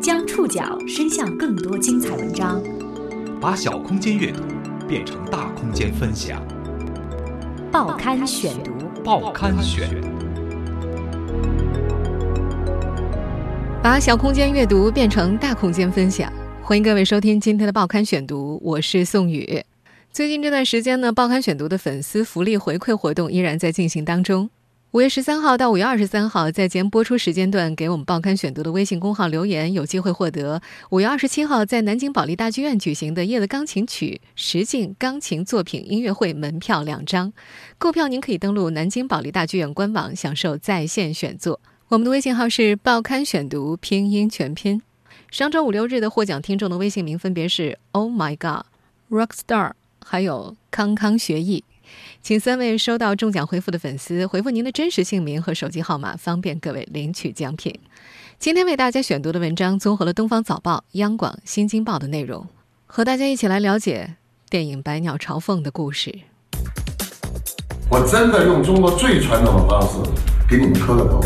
将触角伸向更多精彩文章，把小空间阅读变成大空间分享。报刊选读，报刊选。把小空间阅读变成大空间分享，欢迎各位收听今天的报刊选读，我是宋宇。最近这段时间呢，报刊选读的粉丝福利回馈活动依然在进行当中。五月十三号到五月二十三号，在节目播出时间段给我们报刊选读的微信公号留言，有机会获得五月二十七号在南京保利大剧院举行的叶的钢琴曲实境钢琴作品音乐会门票两张。购票您可以登录南京保利大剧院官网，享受在线选座。我们的微信号是报刊选读拼音全拼。上周五六日的获奖听众的微信名分别是 Oh My God、Rockstar，还有康康学艺。请三位收到中奖回复的粉丝回复您的真实姓名和手机号码，方便各位领取奖品。今天为大家选读的文章综合了《东方早报》、央广、《新京报》的内容，和大家一起来了解电影《百鸟朝凤》的故事。我真的用中国最传统的方式给你们磕个头。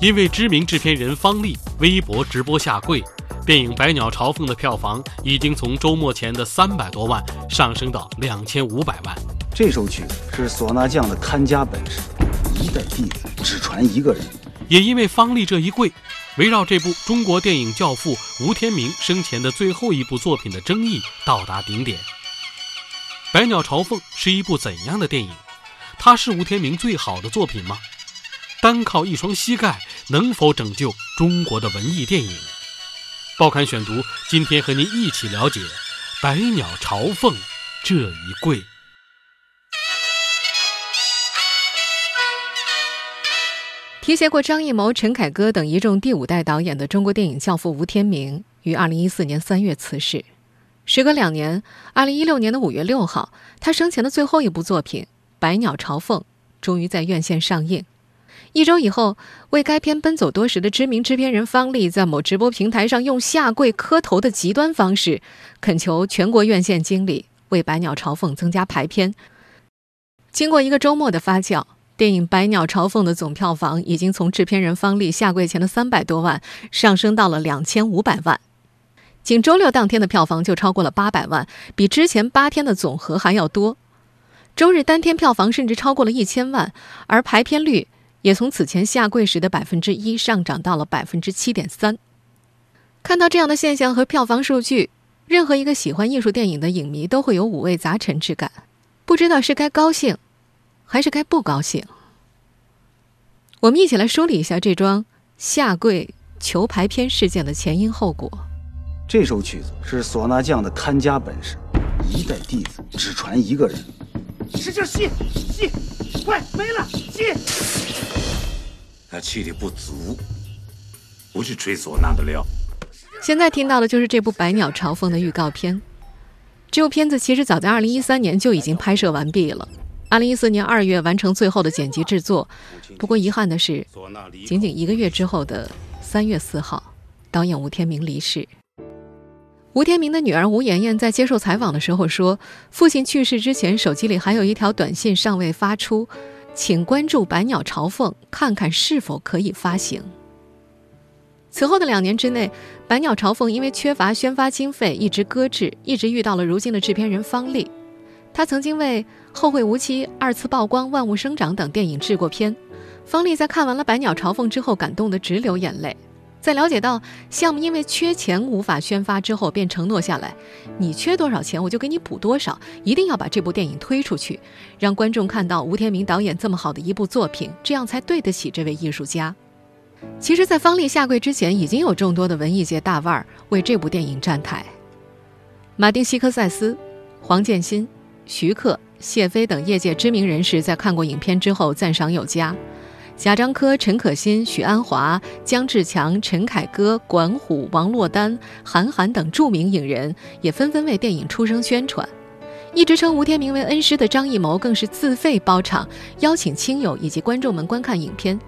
因为知名制片人方励微博直播下跪，电影《百鸟朝凤》的票房已经从周末前的三百多万上升到两千五百万。这首曲是唢呐匠的看家本事，一代弟子只传一个人。也因为方励这一跪，围绕这部中国电影教父吴天明生前的最后一部作品的争议到达顶点。《百鸟朝凤》是一部怎样的电影？它是吴天明最好的作品吗？单靠一双膝盖能否拯救中国的文艺电影？报刊选读，今天和您一起了解《百鸟朝凤》这一跪。提携过张艺谋、陈凯歌等一众第五代导演的中国电影教父吴天明于二零一四年三月辞世。时隔两年，二零一六年的五月六号，他生前的最后一部作品《百鸟朝凤》终于在院线上映。一周以后，为该片奔走多时的知名制片人方励，在某直播平台上用下跪磕头的极端方式，恳求全国院线经理为《百鸟朝凤》增加排片。经过一个周末的发酵。电影《百鸟朝凤》的总票房已经从制片人方励下跪前的三百多万上升到了两千五百万，仅周六当天的票房就超过了八百万，比之前八天的总和还要多。周日单天票房甚至超过了一千万，而排片率也从此前下跪时的百分之一上涨到了百分之七点三。看到这样的现象和票房数据，任何一个喜欢艺术电影的影迷都会有五味杂陈之感，不知道是该高兴。还是该不高兴？我们一起来梳理一下这桩下跪求排片事件的前因后果。这首曲子是唢呐匠的看家本事，一代弟子只传一个人。使劲吸吸，快没了吸！他气力不足，不是吹唢呐的料。现在听到的就是这部《百鸟朝凤》的预告片。这部片子其实早在二零一三年就已经拍摄完毕了。二零一四年二月完成最后的剪辑制作，不过遗憾的是，仅仅一个月之后的三月四号，导演吴天明离世。吴天明的女儿吴妍妍在接受采访的时候说：“父亲去世之前，手机里还有一条短信尚未发出，请关注《百鸟朝凤》，看看是否可以发行。”此后的两年之内，《百鸟朝凤》因为缺乏宣发经费，一直搁置，一直遇到了如今的制片人方励。他曾经为《后会无期》二次曝光、《万物生长》等电影制过片。方丽在看完了《百鸟朝凤》之后，感动得直流眼泪。在了解到项目因为缺钱无法宣发之后，便承诺下来：“你缺多少钱，我就给你补多少，一定要把这部电影推出去，让观众看到吴天明导演这么好的一部作品，这样才对得起这位艺术家。”其实，在方丽下跪之前，已经有众多的文艺界大腕儿为这部电影站台：马丁·西科塞斯、黄建新。徐克、谢飞等业界知名人士在看过影片之后赞赏有加，贾樟柯、陈可辛、许鞍华、姜志强、陈凯歌、管虎、王珞丹、韩寒等著名影人也纷纷为电影出声宣传。一直称吴天明为恩师的张艺谋更是自费包场，邀请亲友以及观众们观看影片。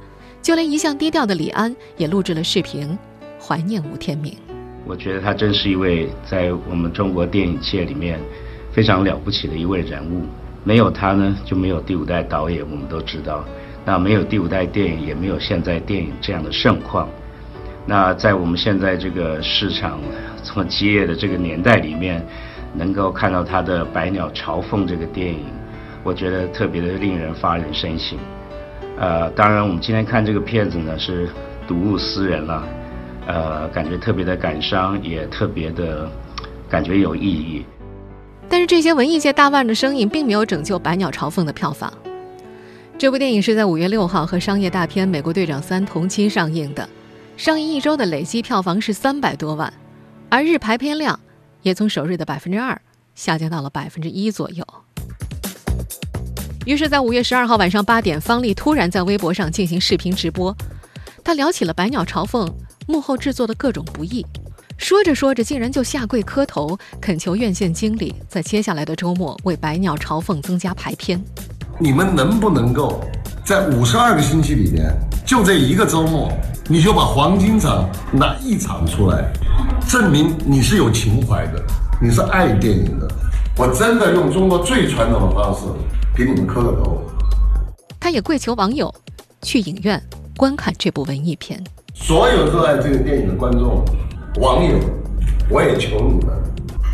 就连一向低调的李安也录制了视频，怀念吴天明。我觉得他真是一位在我们中国电影界里面。非常了不起的一位人物，没有他呢，就没有第五代导演。我们都知道，那没有第五代电影，也没有现在电影这样的盛况。那在我们现在这个市场这么激烈的这个年代里面，能够看到他的《百鸟朝凤》这个电影，我觉得特别的令人发人深省。呃，当然我们今天看这个片子呢，是睹物思人了，呃，感觉特别的感伤，也特别的感觉有意义。但是这些文艺界大腕的声音并没有拯救《百鸟朝凤》的票房。这部电影是在五月六号和商业大片《美国队长三》同期上映的。上映一周的累计票房是三百多万，而日排片量也从首日的百分之二下降到了百分之一左右。于是，在五月十二号晚上八点，方丽突然在微博上进行视频直播，她聊起了《百鸟朝凤》幕后制作的各种不易，说着说着，竟然就下跪磕头，恳求院线经理在接下来的周末为《百鸟朝凤》增加排片。你们能不能够在五十二个星期里面，就这一个周末？你就把黄金场拿一场出来，证明你是有情怀的，你是爱电影的。我真的用中国最传统的方式给你们磕个头。他也跪求网友去影院观看这部文艺片。所有热爱这个电影的观众、网友，我也求你们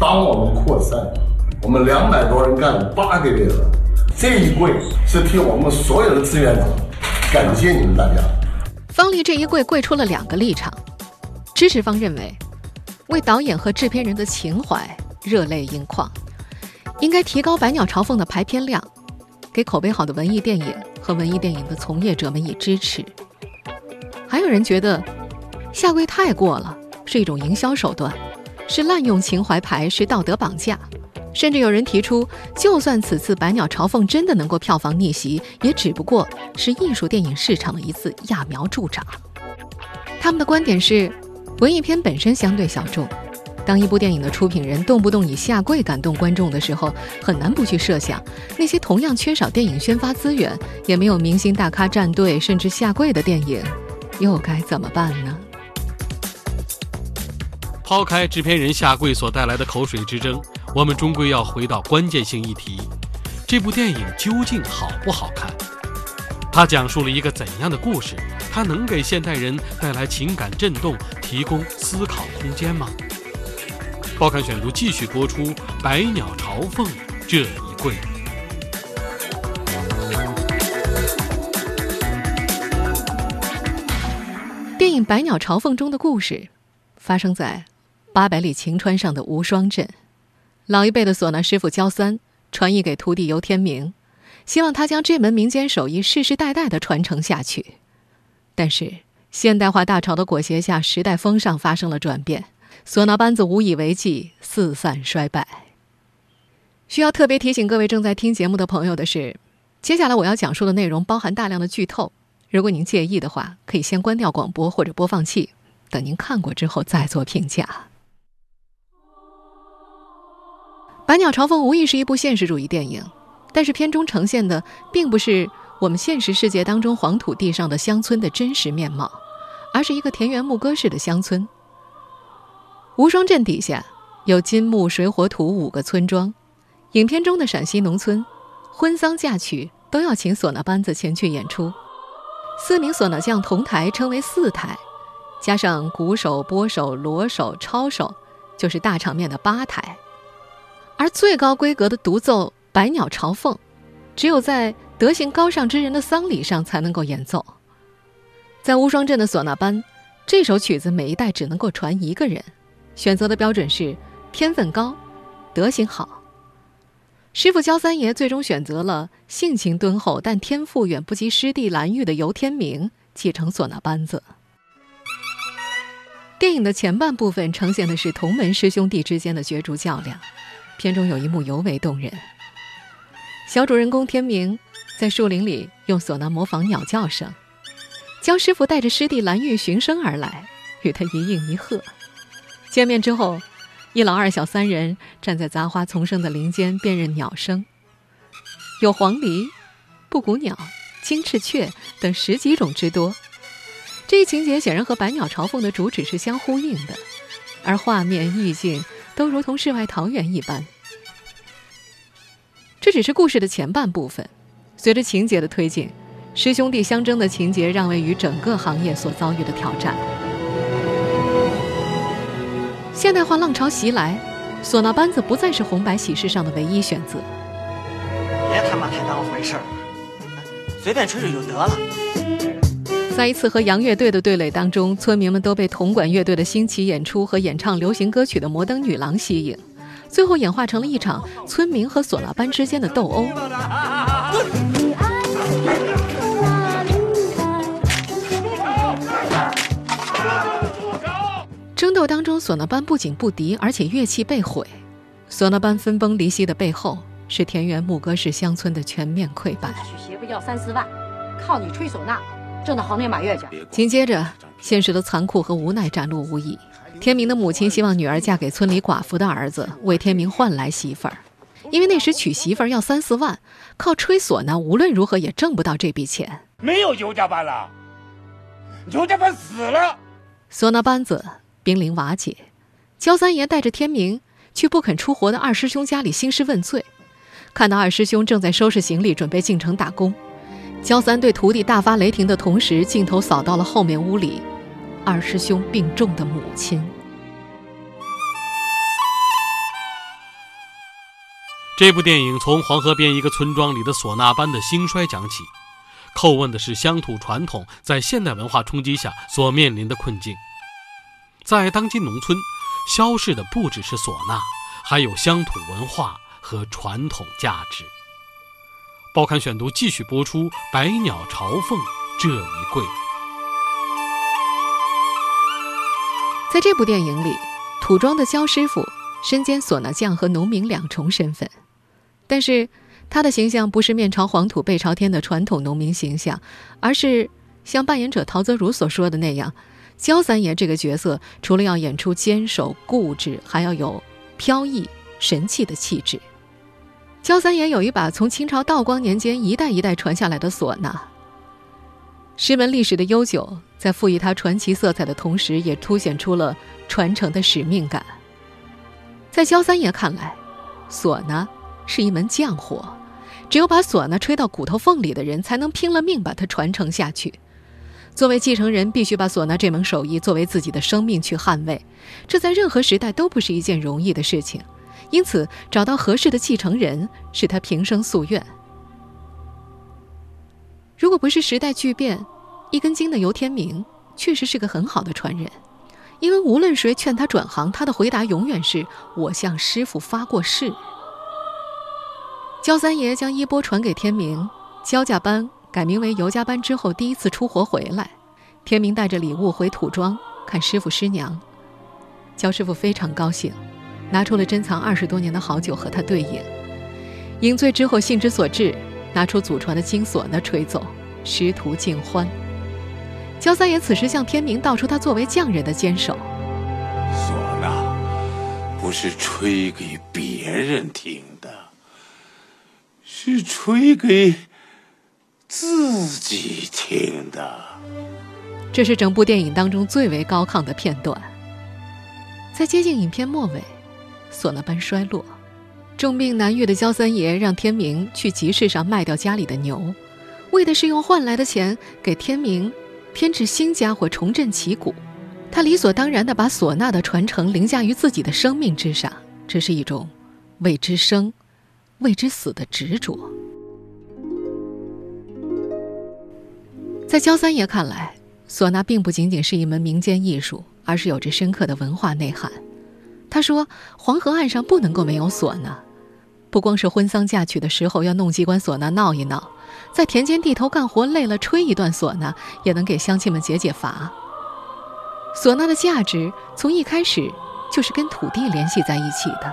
帮我们扩散。我们两百多人干了八个月了，这一跪是替我们所有的志愿者感谢你们大家。方丽这一跪跪出了两个立场，支持方认为，为导演和制片人的情怀热泪盈眶，应该提高《百鸟朝凤》的排片量，给口碑好的文艺电影和文艺电影的从业者们以支持。还有人觉得，下跪太过了，是一种营销手段，是滥用情怀牌，是道德绑架。甚至有人提出，就算此次《百鸟朝凤》真的能够票房逆袭，也只不过是艺术电影市场的一次揠苗助长。他们的观点是，文艺片本身相对小众，当一部电影的出品人动不动以下跪感动观众的时候，很难不去设想那些同样缺少电影宣发资源，也没有明星大咖站队甚至下跪的电影，又该怎么办呢？抛开制片人下跪所带来的口水之争。我们终归要回到关键性议题：这部电影究竟好不好看？它讲述了一个怎样的故事？它能给现代人带来情感震动，提供思考空间吗？报刊选读继续播出《百鸟朝凤》这一跪。电影《百鸟朝凤》中的故事，发生在八百里晴川上的无双镇。老一辈的唢呐师傅焦三传艺给徒弟尤天明，希望他将这门民间手艺世世代代的传承下去。但是现代化大潮的裹挟下，时代风尚发生了转变，唢呐班子无以为继，四散衰败。需要特别提醒各位正在听节目的朋友的是，接下来我要讲述的内容包含大量的剧透，如果您介意的话，可以先关掉广播或者播放器，等您看过之后再做评价。《百鸟朝凤》无疑是一部现实主义电影，但是片中呈现的并不是我们现实世界当中黄土地上的乡村的真实面貌，而是一个田园牧歌式的乡村。无双镇底下有金木水火土五个村庄，影片中的陕西农村，婚丧嫁娶都要请唢呐班子前去演出，四名唢呐匠同台称为四台，加上鼓手、拨手、锣手、抄手，就是大场面的八台。而最高规格的独奏《百鸟朝凤》，只有在德行高尚之人的丧礼上才能够演奏。在乌双镇的唢呐班，这首曲子每一代只能够传一个人，选择的标准是天分高、德行好。师傅焦三爷最终选择了性情敦厚但天赋远不及师弟蓝玉的游天明继承唢呐班子。电影的前半部分呈现的是同门师兄弟之间的角逐较量。片中有一幕尤为动人，小主人公天明在树林里用唢呐模仿鸟叫声，江师傅带着师弟蓝玉循声而来，与他一应一和。见面之后，一老二小三人站在杂花丛生的林间辨认鸟声，有黄鹂、布谷鸟、金翅雀等十几种之多。这一情节显然和《百鸟朝凤》的主旨是相呼应的，而画面意境。都如同世外桃源一般。这只是故事的前半部分，随着情节的推进，师兄弟相争的情节让位于整个行业所遭遇的挑战。现代化浪潮袭来，唢呐班子不再是红白喜事上的唯一选择。别他妈太当回事儿了，随便吹吹就得了。在一次和洋乐队的对垒当中，村民们都被铜管乐队的新奇演出和演唱流行歌曲的摩登女郎吸引，最后演化成了一场村民和唢呐班之间的斗殴。争斗当中，唢呐班不仅不敌，而且乐器被毁。唢呐班分崩离析的背后，是田园牧歌式乡村的全面溃败。娶媳妇要三四万，靠你吹唢呐挣到好年满月去。紧接着，现实的残酷和无奈展露无遗。天明的母亲希望女儿嫁给村里寡妇的儿子，为天明换来媳妇儿。因为那时娶媳妇儿要三四万，靠吹唢呐无论如何也挣不到这笔钱。没有尤家班了，尤家班死了。唢呐班子。濒临瓦解，焦三爷带着天明去不肯出活的二师兄家里兴师问罪。看到二师兄正在收拾行李，准备进城打工，焦三对徒弟大发雷霆的同时，镜头扫到了后面屋里二师兄病重的母亲。这部电影从黄河边一个村庄里的唢呐班的兴衰讲起，叩问的是乡土传统在现代文化冲击下所面临的困境。在当今农村，消逝的不只是唢呐，还有乡土文化和传统价值。报刊选读继续播出《百鸟朝凤》这一跪。在这部电影里，土庄的焦师傅身兼唢呐匠和农民两重身份，但是他的形象不是面朝黄土背朝天的传统农民形象，而是像扮演者陶泽如所说的那样。焦三爷这个角色，除了要演出坚守固执，还要有飘逸神气的气质。焦三爷有一把从清朝道光年间一代一代传下来的唢呐。师门历史的悠久，在赋予它传奇色彩的同时，也凸显出了传承的使命感。在焦三爷看来，唢呐是一门匠活，只有把唢呐吹到骨头缝里的人，才能拼了命把它传承下去。作为继承人，必须把唢呐这门手艺作为自己的生命去捍卫，这在任何时代都不是一件容易的事情。因此，找到合适的继承人是他平生夙愿。如果不是时代巨变，一根筋的尤天明确实是个很好的传人，因为无论谁劝他转行，他的回答永远是“我向师傅发过誓”。焦三爷将衣钵传给天明，焦家班。改名为尤家班之后，第一次出活回来，天明带着礼物回土庄看师傅师娘。焦师傅非常高兴，拿出了珍藏二十多年的好酒和他对饮。饮醉之后，兴之所至，拿出祖传的金唢呐吹奏，师徒尽欢。焦三爷此时向天明道出他作为匠人的坚守：唢呐不是吹给别人听的，是吹给。自己听的，这是整部电影当中最为高亢的片段。在接近影片末尾，唢呐般衰落，重病难愈的焦三爷让天明去集市上卖掉家里的牛，为的是用换来的钱给天明添置新家伙，重振旗鼓。他理所当然地把唢呐的传承凌驾于自己的生命之上，这是一种为之生、为之死的执着。在焦三爷看来，唢呐并不仅仅是一门民间艺术，而是有着深刻的文化内涵。他说：“黄河岸上不能够没有唢呐，不光是婚丧嫁娶的时候要弄几管唢呐闹一闹，在田间地头干活累了吹一段唢呐，也能给乡亲们解解乏。”唢呐的价值从一开始就是跟土地联系在一起的。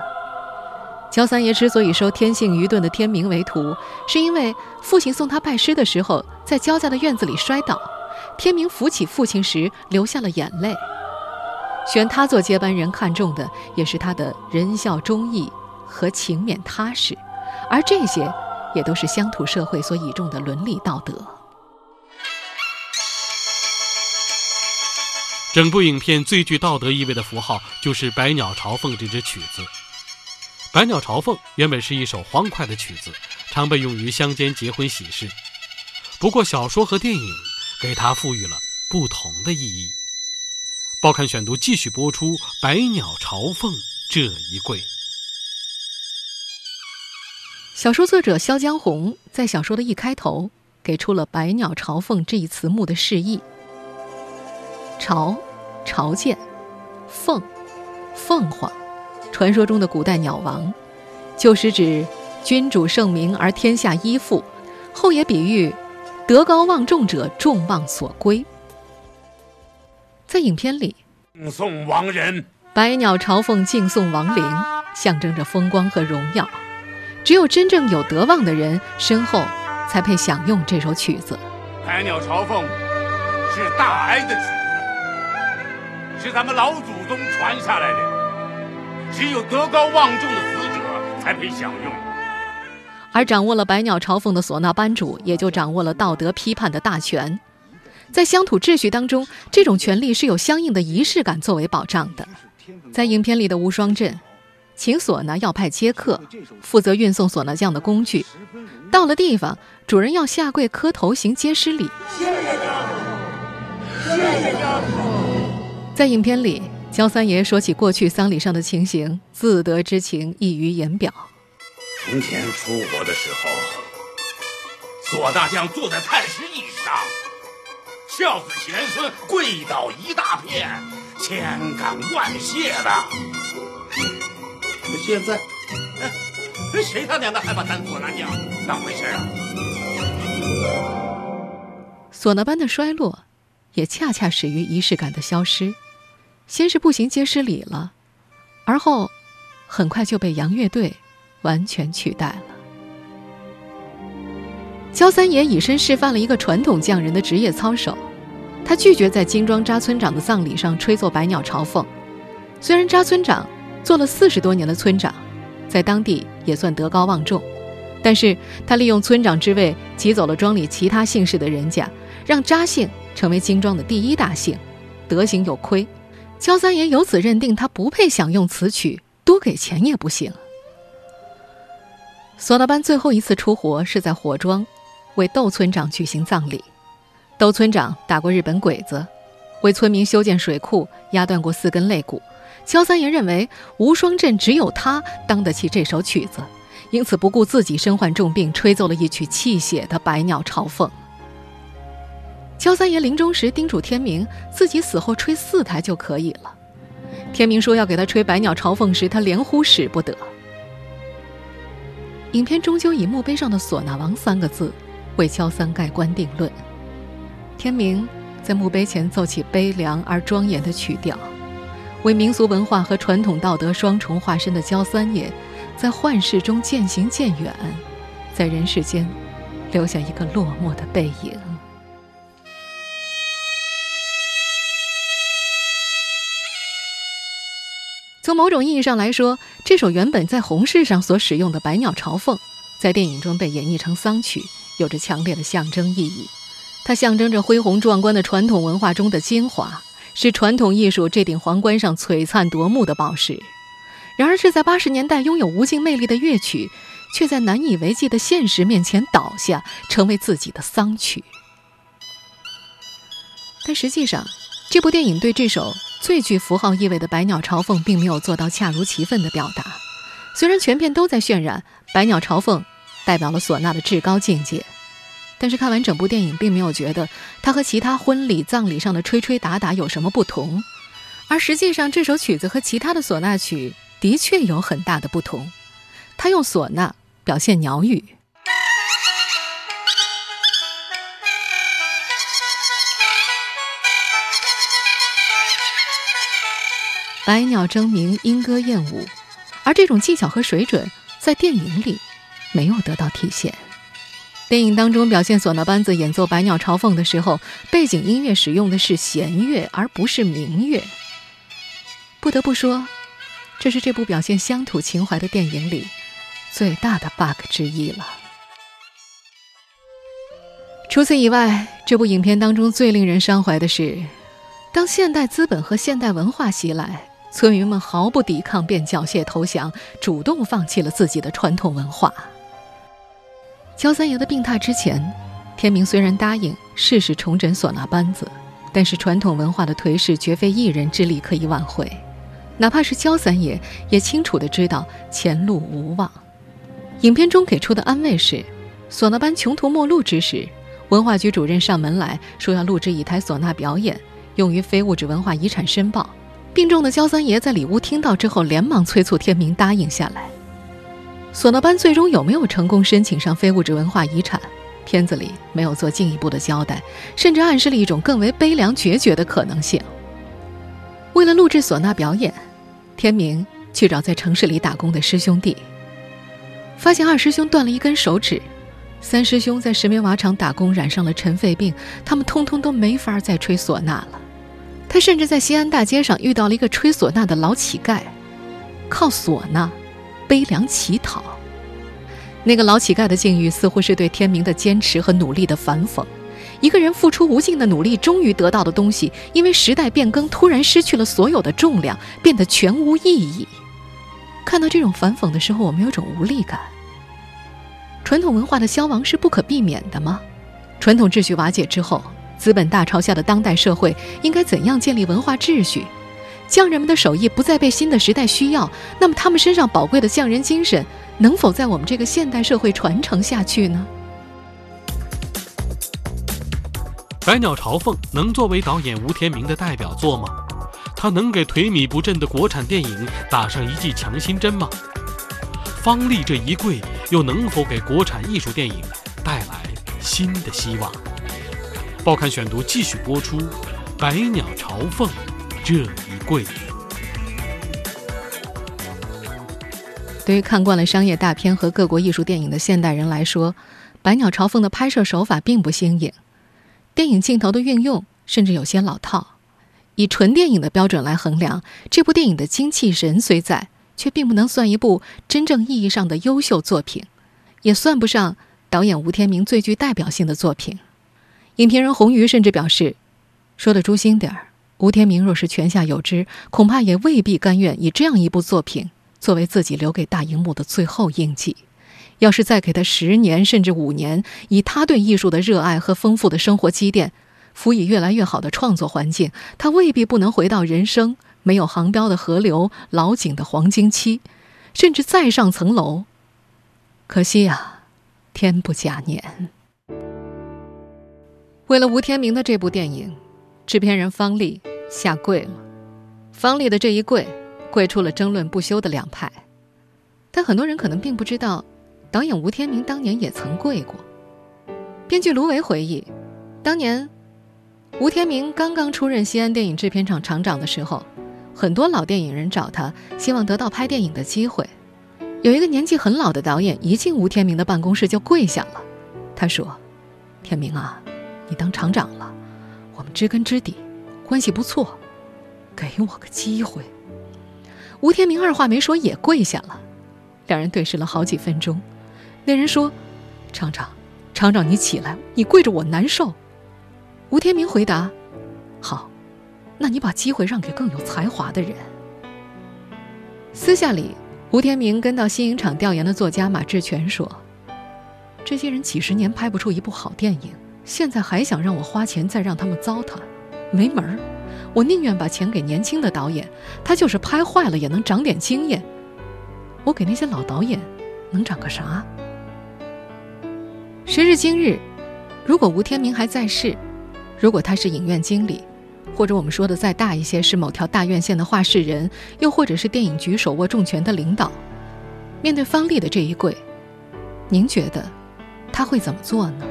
焦三爷之所以收天性愚钝的天明为徒，是因为父亲送他拜师的时候，在焦家的院子里摔倒，天明扶起父亲时流下了眼泪。选他做接班人，看重的也是他的仁孝忠义和勤勉踏实，而这些，也都是乡土社会所倚重的伦理道德。整部影片最具道德意味的符号，就是《百鸟朝凤》这支曲子。《百鸟朝凤》原本是一首欢快的曲子，常被用于乡间结婚喜事。不过小说和电影给它赋予了不同的意义。报刊选读继续播出《百鸟朝凤》这一跪。小说作者萧江红在小说的一开头给出了“百鸟朝凤”这一词目的释义。朝，朝见；凤，凤凰，传说中的古代鸟王，就是指君主圣明而天下依附，后也比喻德高望重者众望所归。在影片里，敬送亡人，百鸟朝凤，敬送亡灵，象征着风光和荣耀。只有真正有德望的人身后，才配享用这首曲子。百鸟朝凤是大哀的曲子，是咱们老祖宗传下来的，只有德高望重的死者才配享用。而掌握了百鸟朝凤的唢呐班主，也就掌握了道德批判的大权。在乡土秩序当中，这种权利是有相应的仪式感作为保障的。在影片里的无双镇。请唢呐要派接客，负责运送唢呐匠的工具。到了地方，主人要下跪磕头行接师礼。谢谢家父，谢谢家父。在影片里，焦三爷说起过去丧礼上的情形，自得之情溢于言表。从前出国的时候，唢呐匠坐在太师椅上，孝子贤孙跪倒一大片，千感万谢的。现在，谁他娘的还把咱唢呐匠当回事啊？唢呐班的衰落，也恰恰始于仪式感的消失。先是步行街失礼了，而后，很快就被洋乐队完全取代了。焦三爷以身示范了一个传统匠人的职业操守，他拒绝在金庄扎村长的葬礼上吹奏百鸟朝凤。虽然扎村长。做了四十多年的村长，在当地也算德高望重，但是他利用村长之位挤走了庄里其他姓氏的人家，让扎姓成为金庄的第一大姓，德行有亏。焦三爷由此认定他不配享用此曲，多给钱也不行。唢呐班最后一次出活是在火庄，为窦村长举行葬礼。窦村长打过日本鬼子，为村民修建水库，压断过四根肋骨。焦三爷认为无双镇只有他当得起这首曲子，因此不顾自己身患重病，吹奏了一曲泣血的《百鸟朝凤》。焦三爷临终时叮嘱天明，自己死后吹四台就可以了。天明说要给他吹《百鸟朝凤》时，他连呼使不得。影片终究以墓碑上的“唢呐王”三个字为焦三盖棺定论。天明在墓碑前奏起悲凉而庄严的曲调。为民俗文化和传统道德双重化身的焦三爷，在幻世中渐行渐远，在人世间留下一个落寞的背影。从某种意义上来说，这首原本在红事上所使用的《百鸟朝凤》，在电影中被演绎成丧曲，有着强烈的象征意义。它象征着恢宏壮观的传统文化中的精华。是传统艺术这顶皇冠上璀璨夺目的宝石，然而，这在八十年代拥有无尽魅力的乐曲，却在难以为继的现实面前倒下，成为自己的丧曲。但实际上，这部电影对这首最具符号意味的《百鸟朝凤》并没有做到恰如其分的表达。虽然全片都在渲染《百鸟朝凤》代表了唢呐的至高境界。但是看完整部电影，并没有觉得它和其他婚礼、葬礼上的吹吹打打有什么不同，而实际上这首曲子和其他的唢呐曲的确有很大的不同。它用唢呐表现鸟语，百鸟争鸣，莺歌燕舞，而这种技巧和水准在电影里没有得到体现。电影当中表现唢呐班子演奏《百鸟朝凤》的时候，背景音乐使用的是弦乐，而不是民乐。不得不说，这是这部表现乡土情怀的电影里最大的 bug 之一了。除此以外，这部影片当中最令人伤怀的是，当现代资本和现代文化袭来，村民们毫不抵抗便缴械投降，主动放弃了自己的传统文化。焦三爷的病榻之前，天明虽然答应试试重整唢呐班子，但是传统文化的颓势绝非一人之力可以挽回。哪怕是焦三爷，也清楚的知道前路无望。影片中给出的安慰是：唢呐班穷途末路之时，文化局主任上门来说要录制一台唢呐表演，用于非物质文化遗产申报。病重的焦三爷在里屋听到之后，连忙催促天明答应下来。唢呐班最终有没有成功申请上非物质文化遗产？片子里没有做进一步的交代，甚至暗示了一种更为悲凉决绝的可能性。为了录制唢呐表演，天明去找在城市里打工的师兄弟，发现二师兄断了一根手指，三师兄在石棉瓦厂打工染上了尘肺病，他们通通都没法再吹唢呐了。他甚至在西安大街上遇到了一个吹唢呐的老乞丐，靠唢呐悲凉乞讨。那个老乞丐的境遇似乎是对天明的坚持和努力的反讽。一个人付出无尽的努力，终于得到的东西，因为时代变更，突然失去了所有的重量，变得全无意义。看到这种反讽的时候，我们有种无力感。传统文化的消亡是不可避免的吗？传统秩序瓦解之后。资本大潮下的当代社会应该怎样建立文化秩序？匠人们的手艺不再被新的时代需要，那么他们身上宝贵的匠人精神能否在我们这个现代社会传承下去呢？《百鸟朝凤》能作为导演吴天明的代表作吗？他能给颓靡不振的国产电影打上一剂强心针吗？方励这一跪，又能否给国产艺术电影带来新的希望？报刊选读继续播出，《百鸟朝凤》这一贵。对于看惯了商业大片和各国艺术电影的现代人来说，《百鸟朝凤》的拍摄手法并不新颖，电影镜头的运用甚至有些老套。以纯电影的标准来衡量，这部电影的精气神虽在，却并不能算一部真正意义上的优秀作品，也算不上导演吴天明最具代表性的作品。影评人红鱼甚至表示：“说的诛心点儿，吴天明若是泉下有知，恐怕也未必甘愿以这样一部作品作为自己留给大荧幕的最后印记。要是再给他十年甚至五年，以他对艺术的热爱和丰富的生活积淀，辅以越来越好的创作环境，他未必不能回到人生没有航标的河流、老井的黄金期，甚至再上层楼。可惜呀，天不假年。”为了吴天明的这部电影，制片人方丽下跪了。方丽的这一跪，跪出了争论不休的两派。但很多人可能并不知道，导演吴天明当年也曾跪过。编剧卢维回忆，当年吴天明刚刚出任西安电影制片厂厂长的时候，很多老电影人找他，希望得到拍电影的机会。有一个年纪很老的导演，一进吴天明的办公室就跪下了。他说：“天明啊。”你当厂长了，知根知底，关系不错，给我个机会。吴天明二话没说也跪下了，两人对视了好几分钟。那人说：“厂长，厂长你起来，你跪着我难受。”吴天明回答：“好，那你把机会让给更有才华的人。”私下里，吴天明跟到新影厂调研的作家马志全说：“这些人几十年拍不出一部好电影。”现在还想让我花钱再让他们糟蹋，没门儿！我宁愿把钱给年轻的导演，他就是拍坏了也能长点经验。我给那些老导演能长个啥？时至今日，如果吴天明还在世，如果他是影院经理，或者我们说的再大一些是某条大院线的话事人，又或者是电影局手握重权的领导，面对方丽的这一跪，您觉得他会怎么做呢？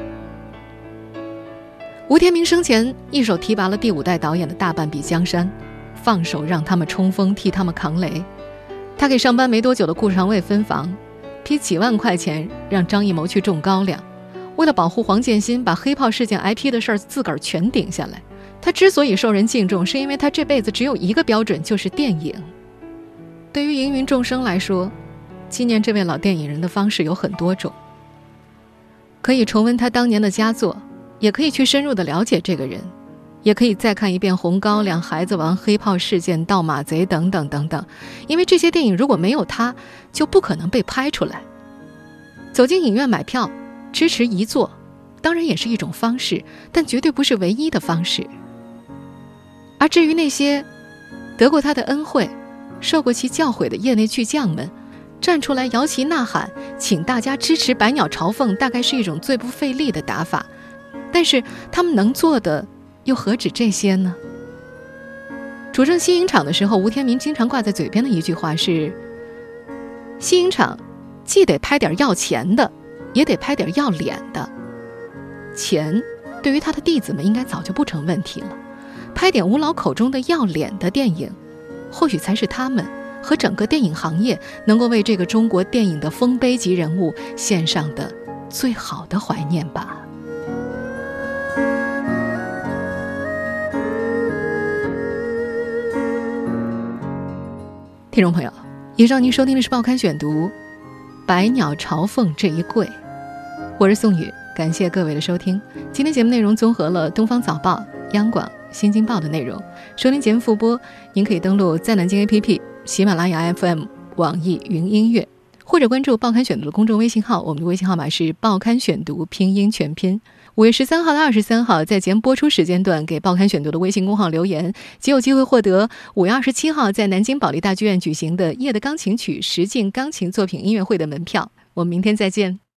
吴天明生前一手提拔了第五代导演的大半壁江山，放手让他们冲锋，替他们扛雷。他给上班没多久的顾长卫分房，批几万块钱让张艺谋去种高粱。为了保护黄建新，把黑炮事件挨批的事儿自个儿全顶下来。他之所以受人敬重，是因为他这辈子只有一个标准，就是电影。对于芸芸众生来说，纪念这位老电影人的方式有很多种，可以重温他当年的佳作。也可以去深入的了解这个人，也可以再看一遍《红高粱》《孩子王》《黑炮事件》《盗马贼》等等等等，因为这些电影如果没有他，就不可能被拍出来。走进影院买票，支持一座，当然也是一种方式，但绝对不是唯一的方式。而至于那些得过他的恩惠、受过其教诲的业内巨匠们，站出来摇旗呐喊，请大家支持百鸟朝凤，大概是一种最不费力的打法。但是他们能做的又何止这些呢？主政西影厂的时候，吴天明经常挂在嘴边的一句话是：“西影厂既得拍点要钱的，也得拍点要脸的。钱对于他的弟子们应该早就不成问题了。”拍点吴老口中的要脸的电影，或许才是他们和整个电影行业能够为这个中国电影的丰碑级人物献上的最好的怀念吧。听众朋友，以上您收听的是《报刊选读》，《百鸟朝凤》这一跪，我是宋宇，感谢各位的收听。今天节目内容综合了《东方早报》、央广。新京报的内容，收听节目复播，您可以登录在南京 APP、喜马拉雅 FM、网易云音乐，或者关注“报刊选读”的公众微信号，我们的微信号码是“报刊选读”拼音全拼。五月十三号到二十三号，在节目播出时间段给“报刊选读”的微信公号留言，即有机会获得五月二十七号在南京保利大剧院举行的《夜的钢琴曲》十进钢琴作品音乐会的门票。我们明天再见。